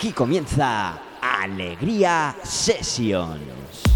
Aquí comienza Alegría Sessions.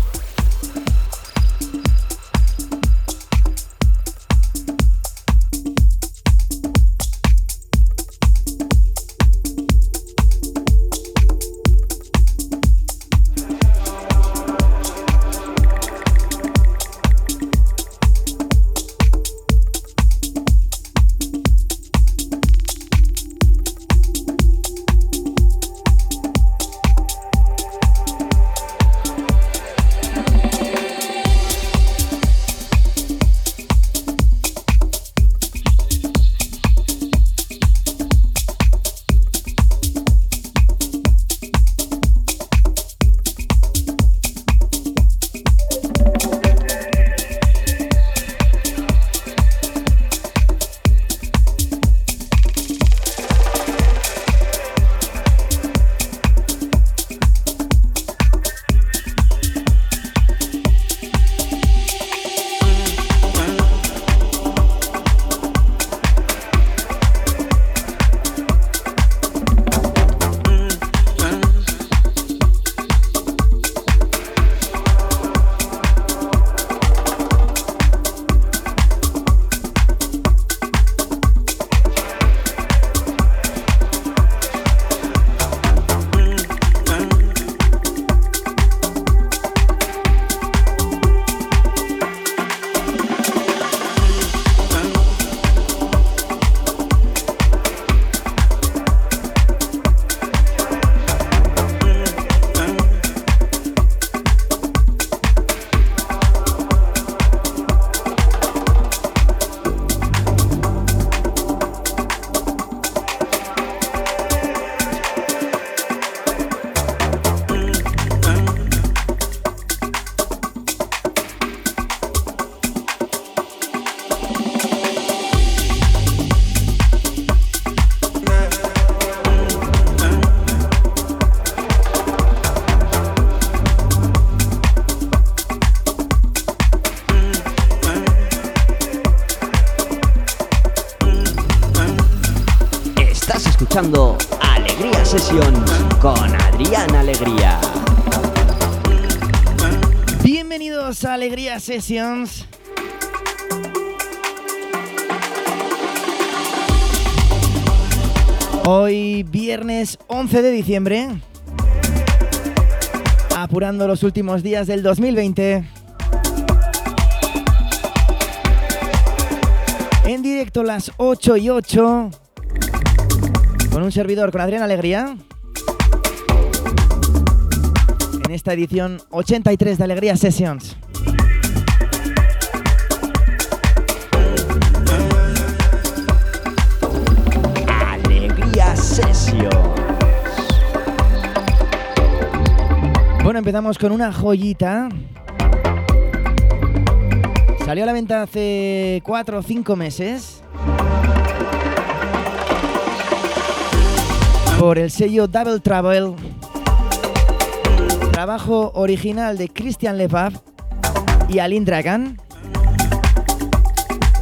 Sessions. Hoy viernes 11 de diciembre, apurando los últimos días del 2020. En directo las 8 y 8 con un servidor, con Adrián Alegría. En esta edición 83 de Alegría Sessions. Empezamos con una joyita. Salió a la venta hace 4 o 5 meses. por el sello Double Travel. Trabajo original de Christian Lepav y Aline Dragan.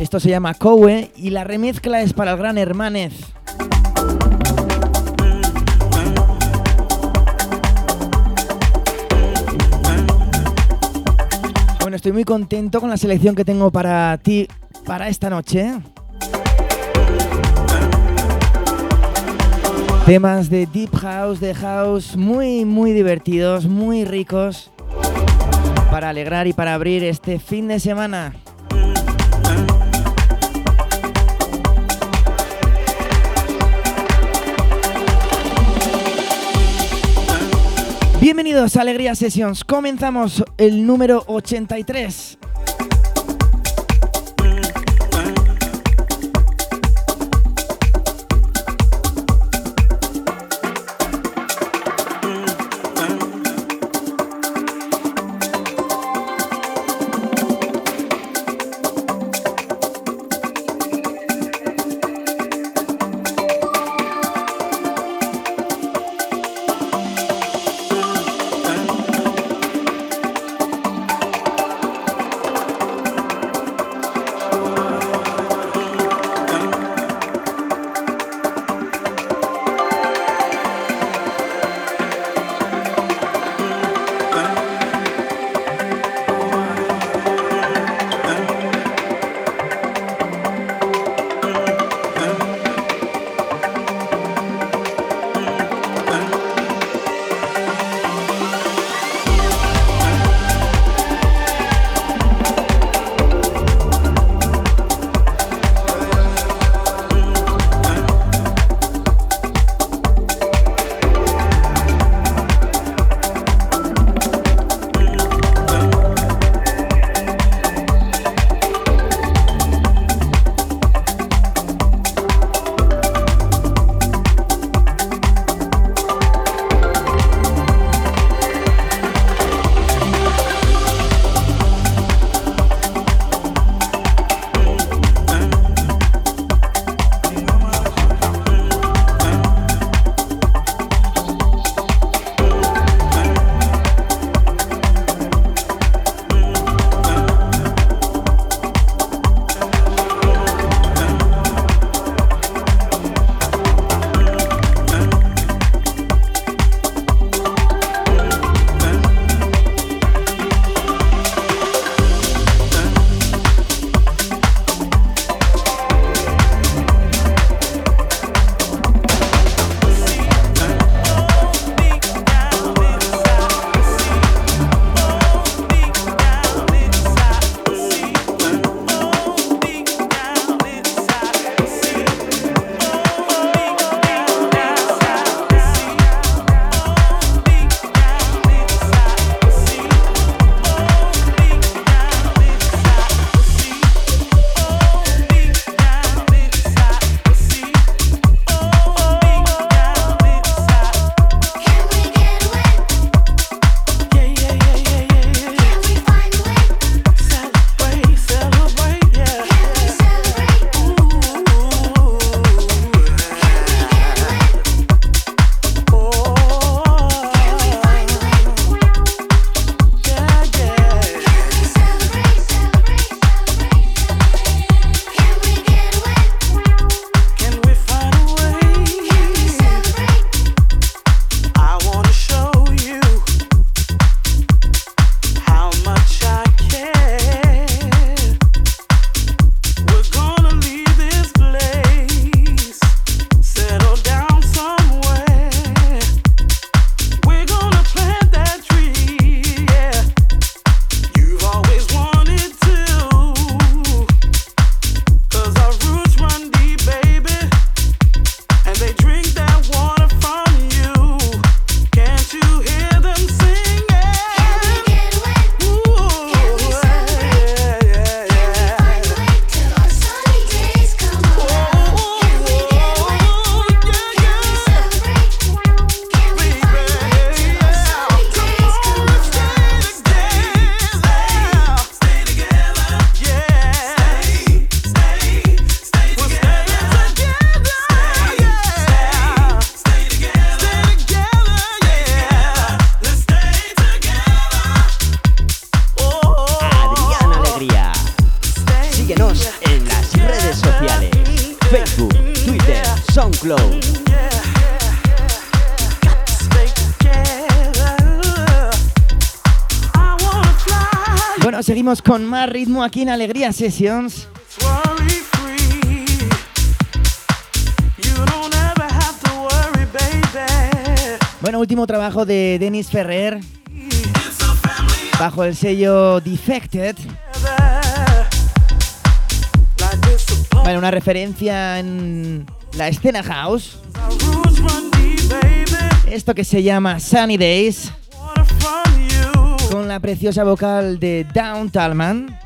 Esto se llama Cowe y la remezcla es para el gran Hermanez. Bueno, estoy muy contento con la selección que tengo para ti para esta noche. Temas de Deep House, de House, muy, muy divertidos, muy ricos, para alegrar y para abrir este fin de semana. Bienvenidos a Alegría Sessions. Comenzamos el número 83. Bueno, seguimos con más ritmo aquí en Alegría Sessions. Bueno, último trabajo de Denis Ferrer bajo el sello Defected. Bueno, una referencia en la escena house. Esto que se llama Sunny Days. Con la preciosa vocal de Down Talman.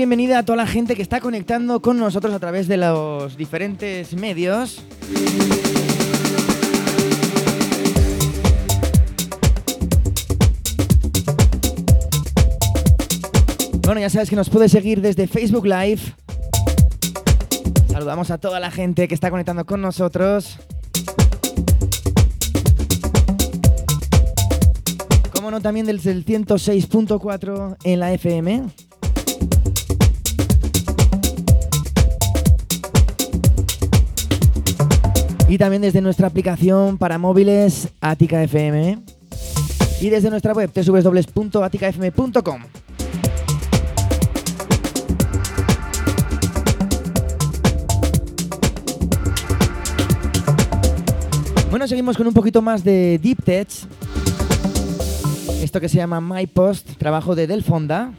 Bienvenida a toda la gente que está conectando con nosotros a través de los diferentes medios. Bueno, ya sabes que nos puedes seguir desde Facebook Live. Saludamos a toda la gente que está conectando con nosotros. Como no, también desde el 106.4 en la FM. Y también desde nuestra aplicación para móviles Atica FM. Y desde nuestra web www.aticafm.com. Bueno, seguimos con un poquito más de Deep Tech. Esto que se llama My Post, trabajo de Del Fonda.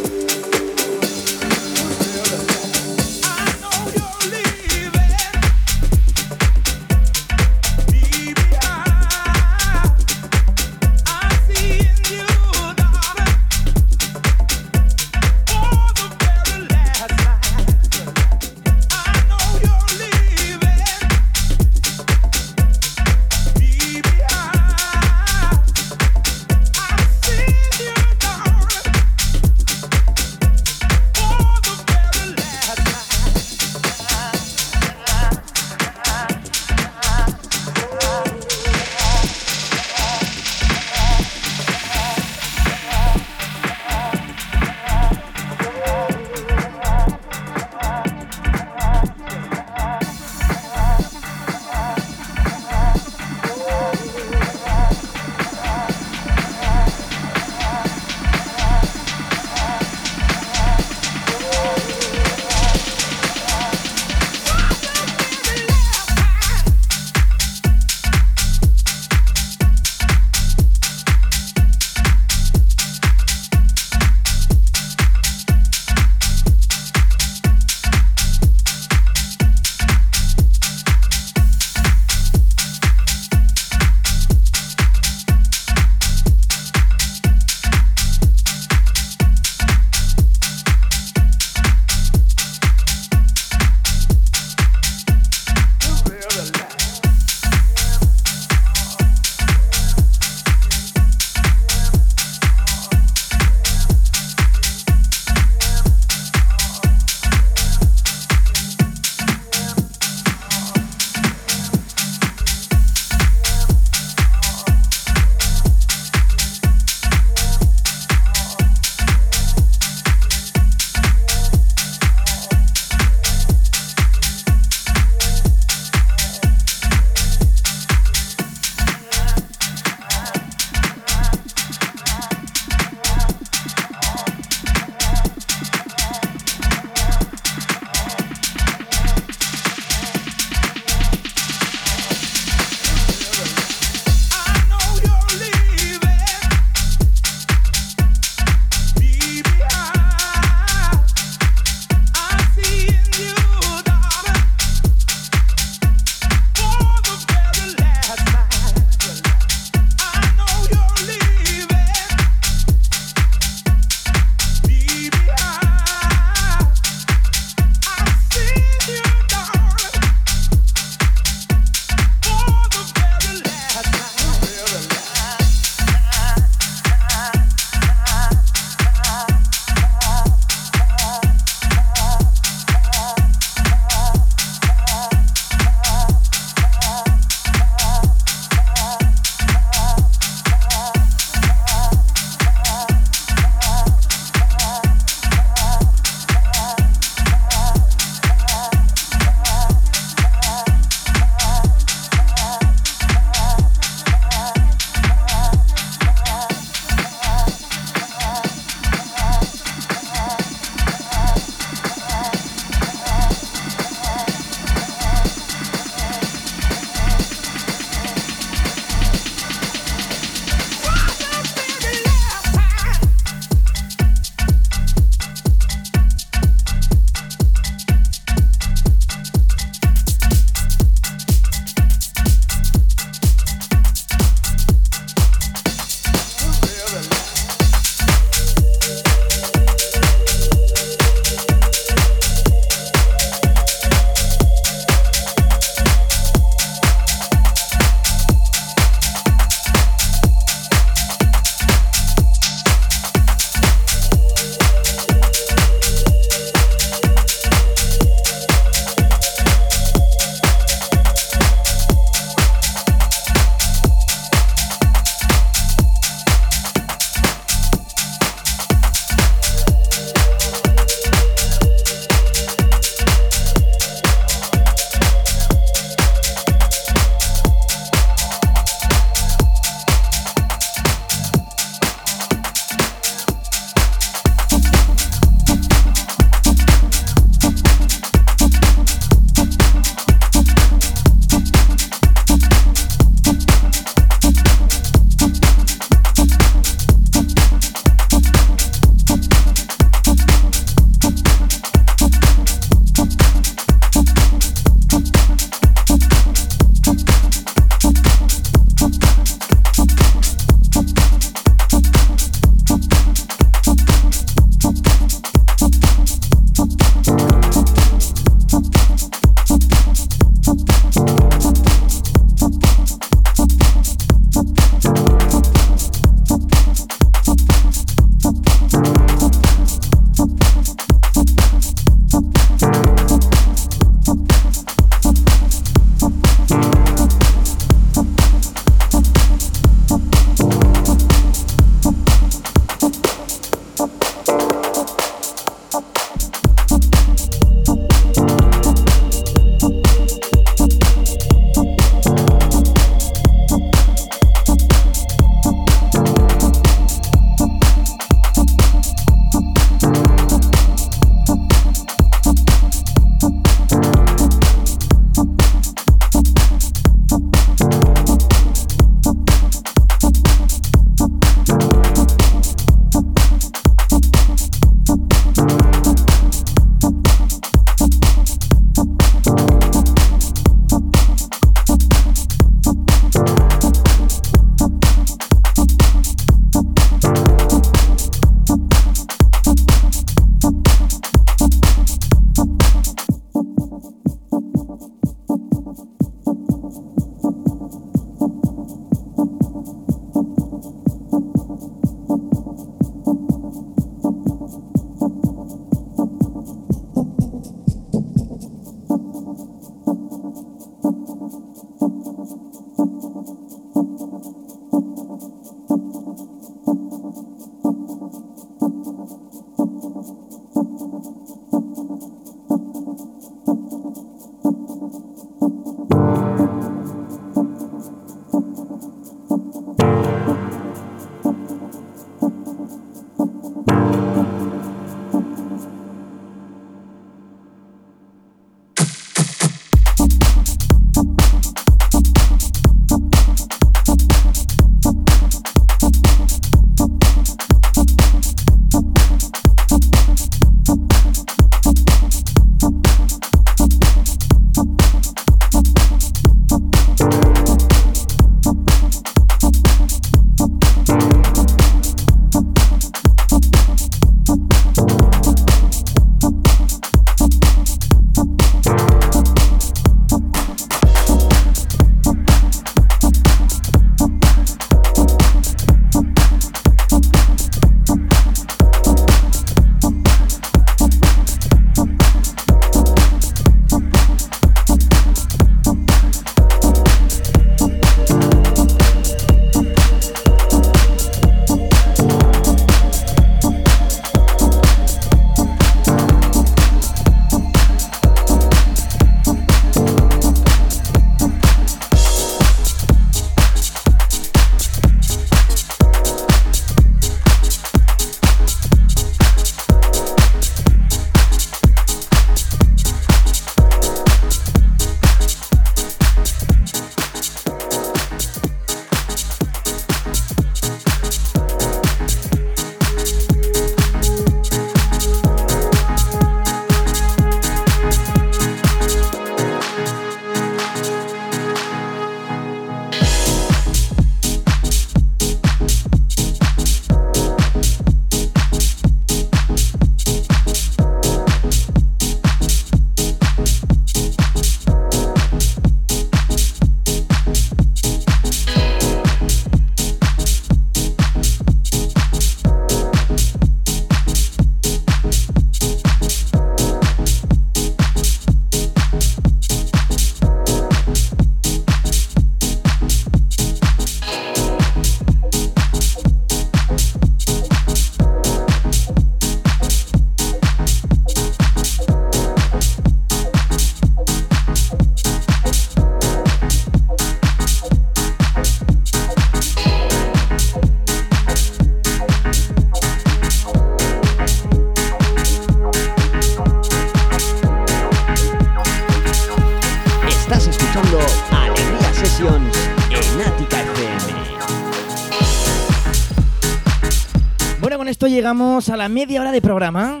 Llegamos a la media hora de programa.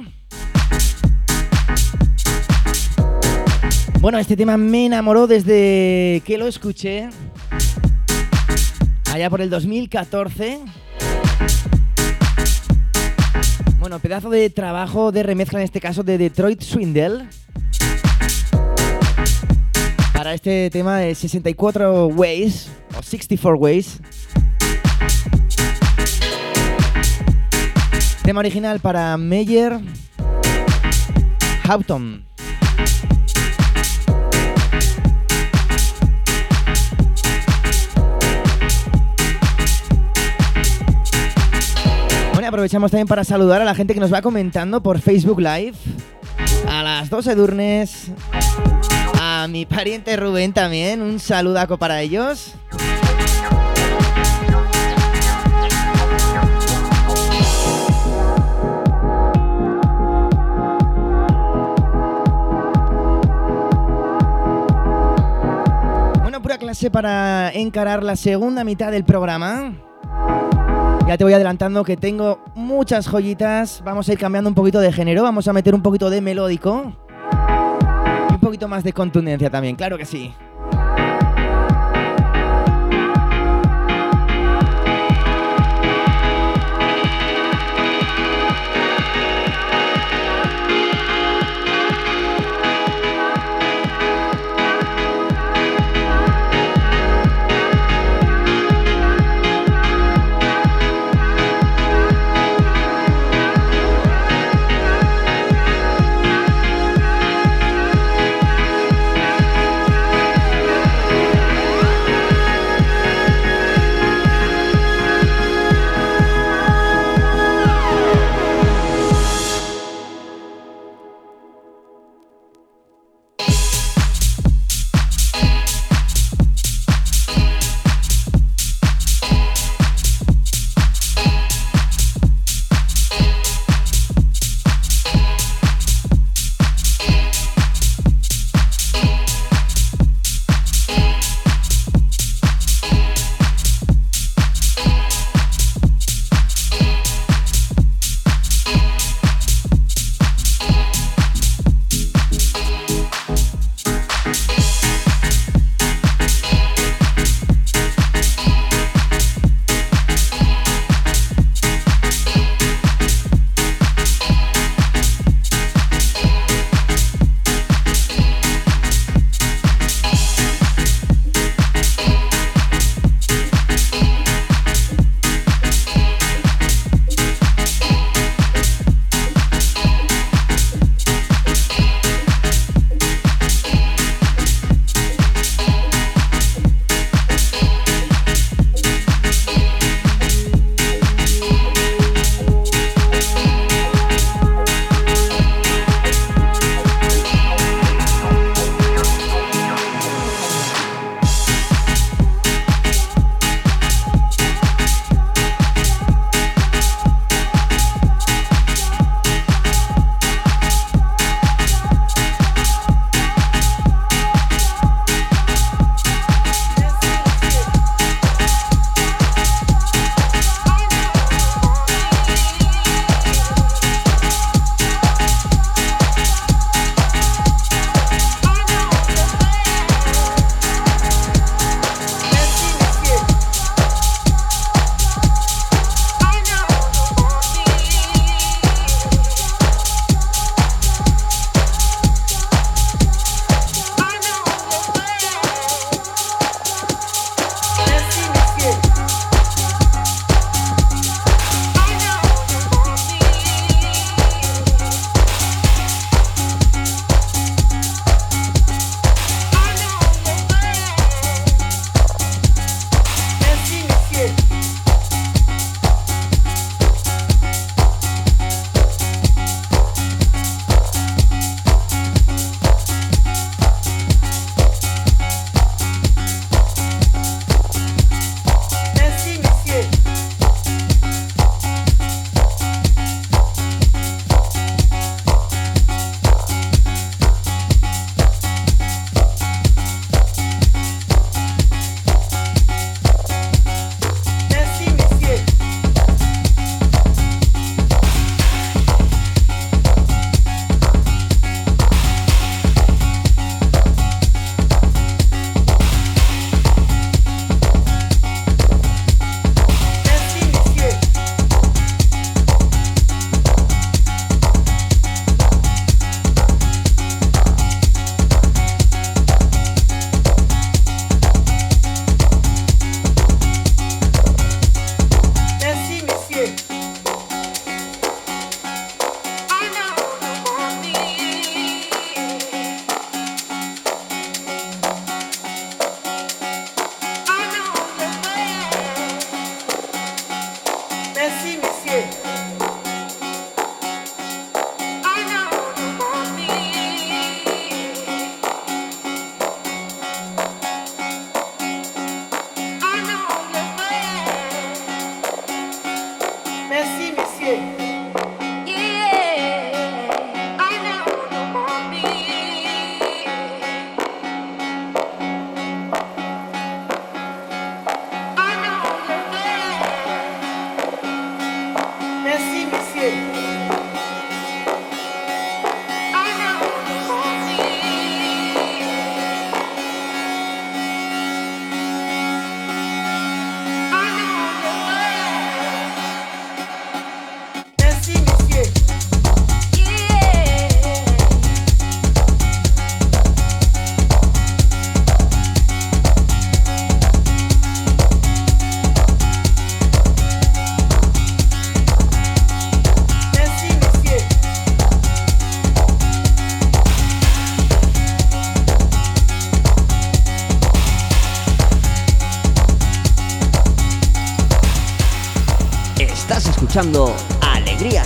Bueno, este tema me enamoró desde que lo escuché. Allá por el 2014. Bueno, pedazo de trabajo de remezcla en este caso de Detroit Swindle. Para este tema de 64 Ways o 64 Ways. Tema original para Meyer Houghton. Bueno, aprovechamos también para saludar a la gente que nos va comentando por Facebook Live. A las 12 Durnes. A mi pariente Rubén también. Un saludaco para ellos. Para encarar la segunda mitad del programa. Ya te voy adelantando que tengo muchas joyitas. Vamos a ir cambiando un poquito de género. Vamos a meter un poquito de melódico. Y un poquito más de contundencia también, claro que sí.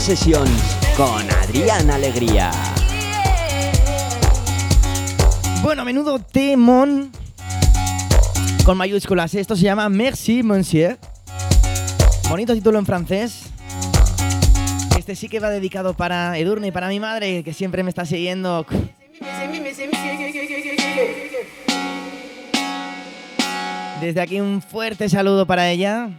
Sessions con Adrián Alegría. Bueno, menudo temón con mayúsculas. Esto se llama Merci, Monsieur. Bonito título en francés. Este sí que va dedicado para Edurne y para mi madre, que siempre me está siguiendo. Desde aquí un fuerte saludo para ella.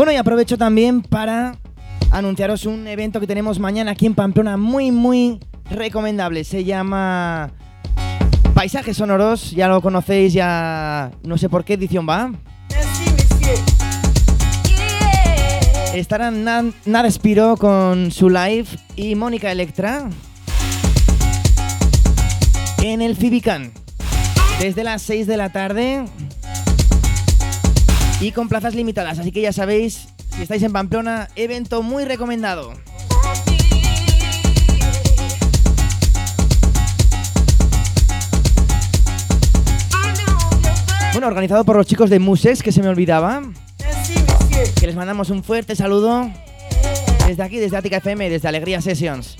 Bueno, y aprovecho también para anunciaros un evento que tenemos mañana aquí en Pamplona muy, muy recomendable. Se llama Paisajes Sonoros, ya lo conocéis, ya no sé por qué edición va. Estarán Nada Espiro con su live y Mónica Electra en el Fibican desde las 6 de la tarde y con plazas limitadas. Así que ya sabéis, si estáis en Pamplona, evento muy recomendado. Bueno, organizado por los chicos de Muses, que se me olvidaba. Que les mandamos un fuerte saludo desde aquí, desde Ática FM, desde Alegría Sessions.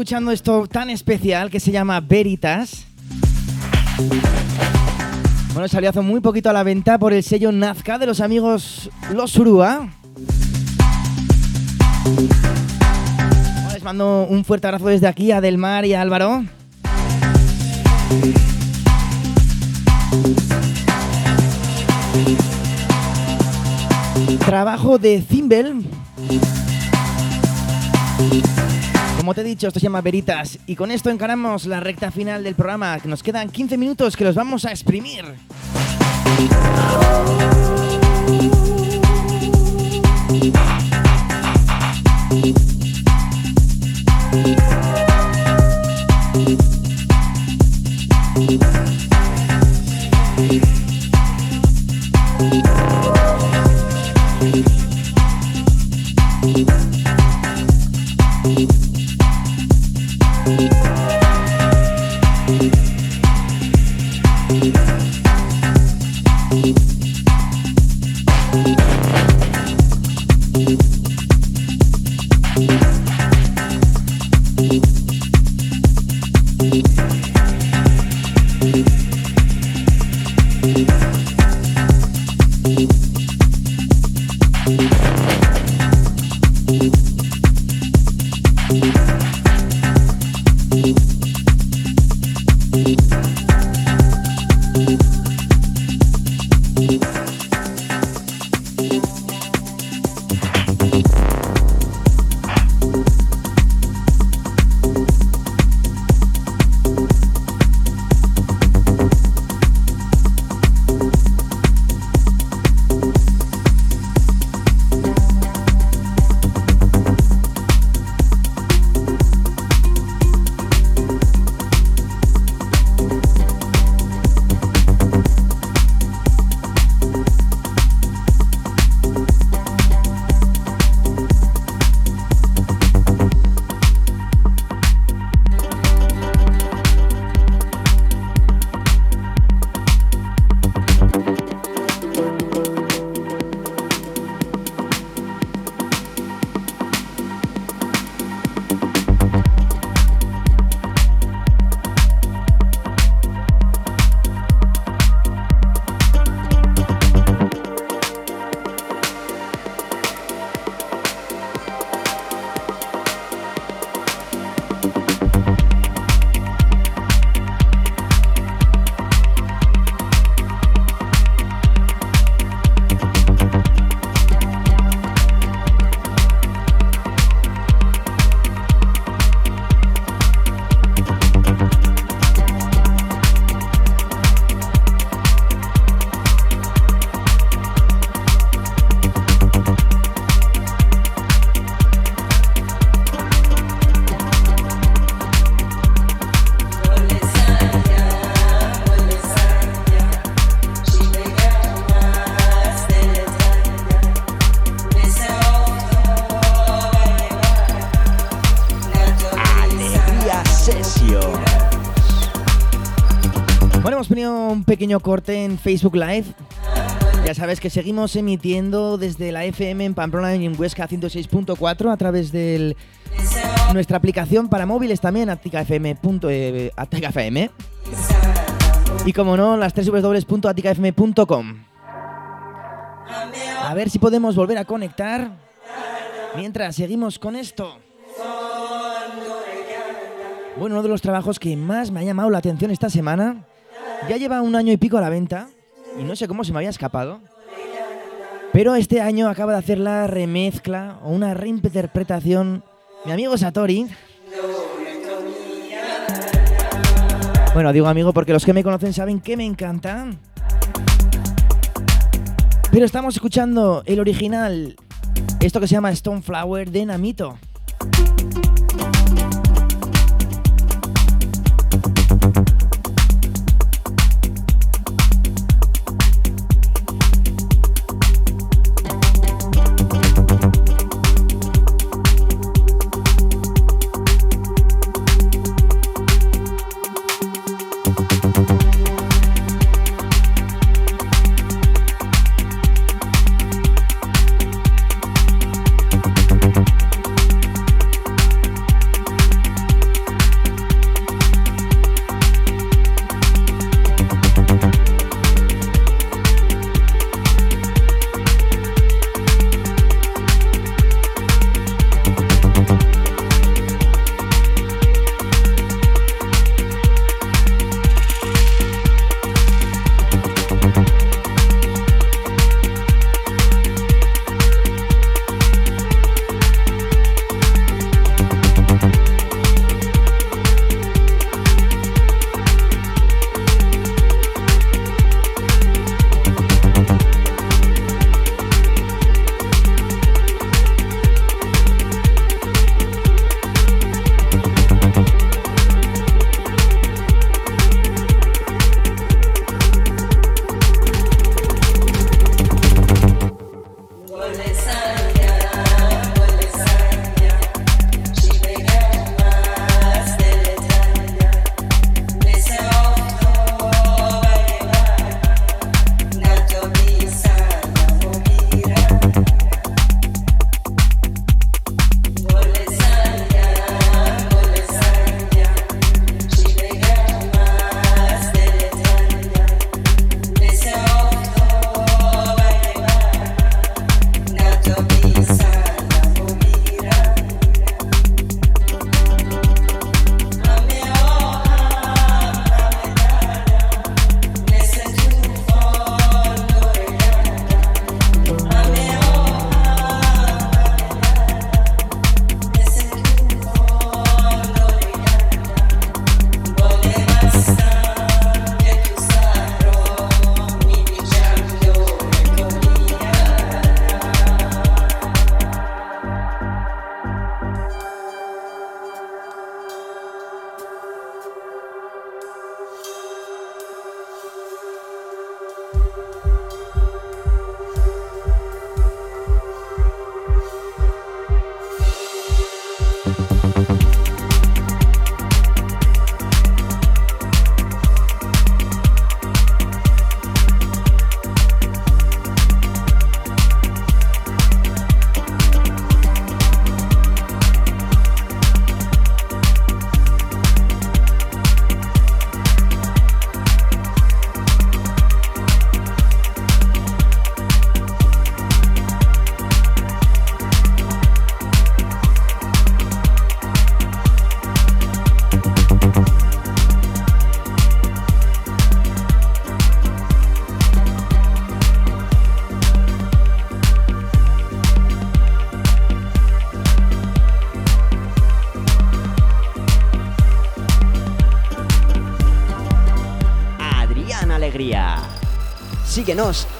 Escuchando esto tan especial que se llama Veritas. Bueno, salió hace muy poquito a la venta por el sello Nazca de los amigos Los Urúa. les mando un fuerte abrazo desde aquí a Delmar y a Álvaro. Trabajo de Zimbel. Como te he dicho, esto se llama Veritas y con esto encaramos la recta final del programa. Nos quedan 15 minutos que los vamos a exprimir. Pequeño corte en Facebook Live. Ya sabes que seguimos emitiendo desde la FM en Pamplona y en Huesca 106.4 a través de nuestra aplicación para móviles también, aticafm. Eh, y como no, las www.aticafm.com. A ver si podemos volver a conectar mientras seguimos con esto. Bueno, uno de los trabajos que más me ha llamado la atención esta semana ya lleva un año y pico a la venta y no sé cómo se me había escapado. Pero este año acaba de hacer la remezcla o una reinterpretación mi amigo Satori. Bueno, digo amigo porque los que me conocen saben que me encanta. Pero estamos escuchando el original, esto que se llama Stone Flower de Namito.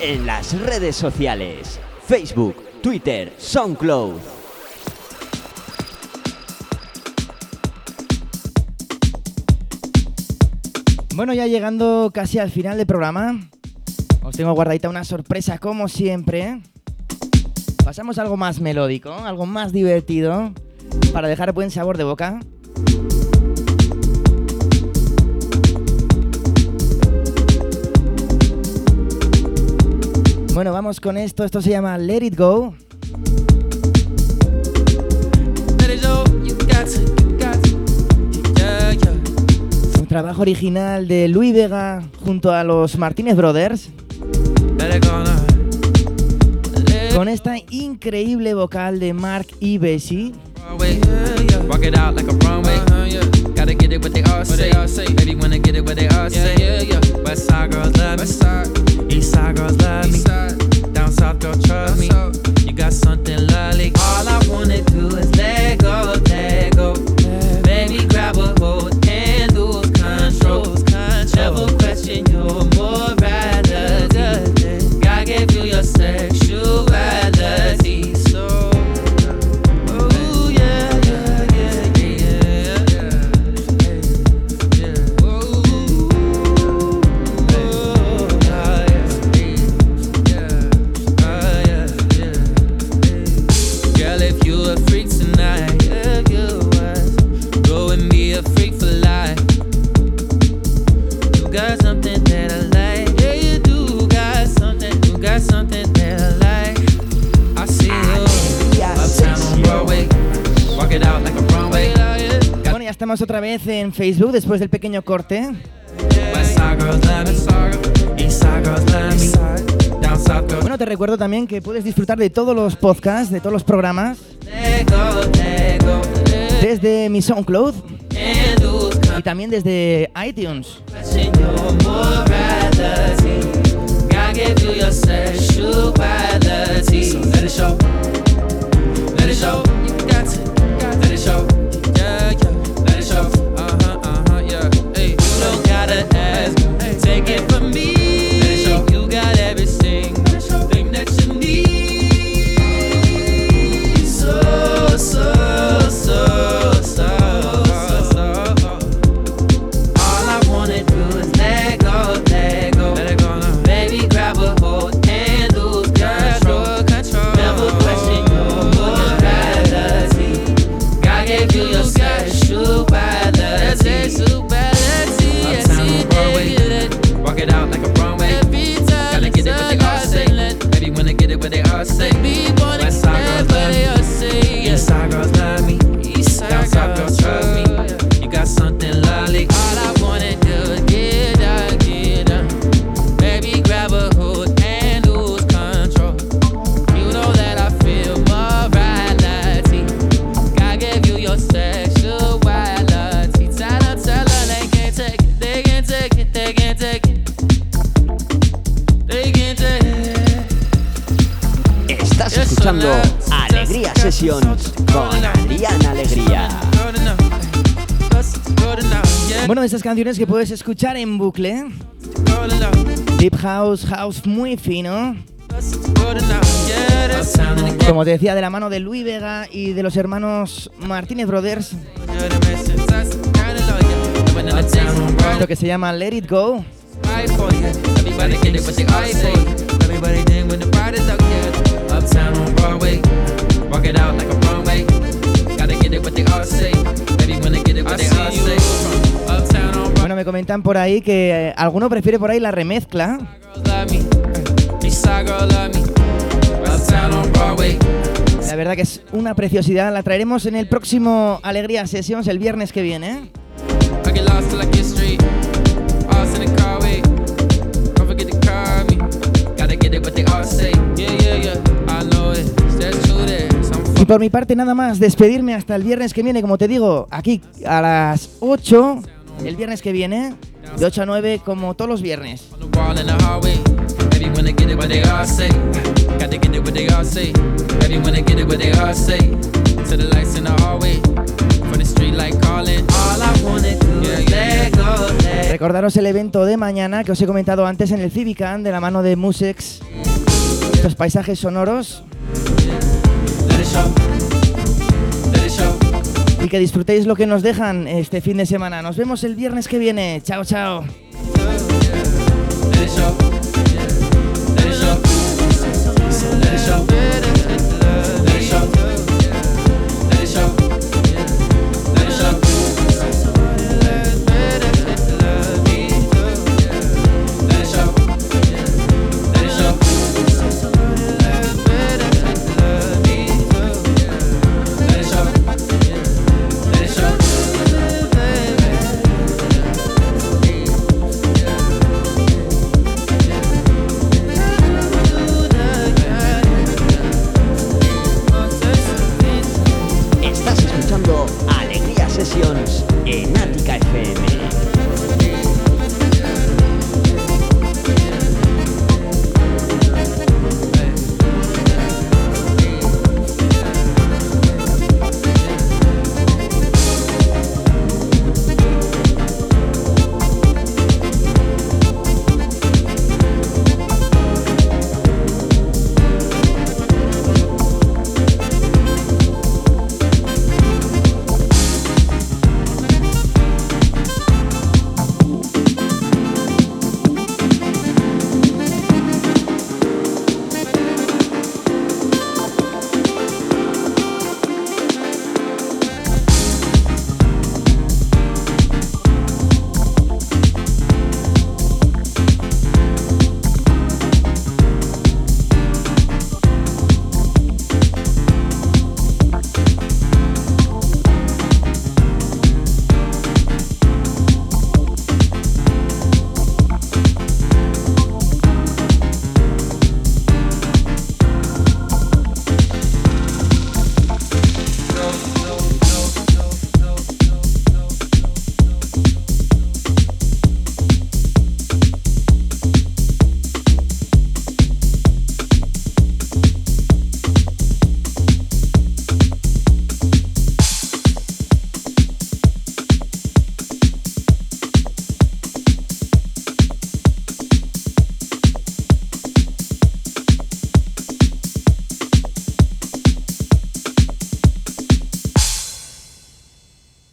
En las redes sociales. Facebook, Twitter, SoundCloud. Bueno, ya llegando casi al final del programa, os tengo guardadita una sorpresa como siempre. Pasamos a algo más melódico, algo más divertido, para dejar buen sabor de boca. Bueno, vamos con esto. Esto se llama Let It Go. Un trabajo original de Luis Vega junto a los Martínez Brothers. Con esta increíble vocal de Mark y Bessie. Gotta get it what they all say. Baby wanna get it what they all say. West side girls love me. East side girls love me. South girl trust me. You got something lovely. All I wanna do is let otra vez en Facebook después del pequeño corte. Bueno, te recuerdo también que puedes disfrutar de todos los podcasts, de todos los programas, desde mi SoundCloud y también desde iTunes. Canciones que puedes escuchar en bucle. Deep House, House muy fino. Como te decía, de la mano de Luis Vega y de los hermanos Martínez Brothers. Lo que se llama Let It Go. Comentan por ahí que eh, alguno prefiere por ahí la remezcla. La verdad que es una preciosidad. La traeremos en el próximo Alegría Sessions el viernes que viene. Y por mi parte nada más, despedirme hasta el viernes que viene, como te digo, aquí a las 8 el viernes que viene, de 8 a 9, como todos los viernes. Recordaros el evento de mañana que os he comentado antes en el Civican de la mano de Musex. Estos paisajes sonoros y que disfrutéis lo que nos dejan este fin de semana. Nos vemos el viernes que viene. Chao, chao.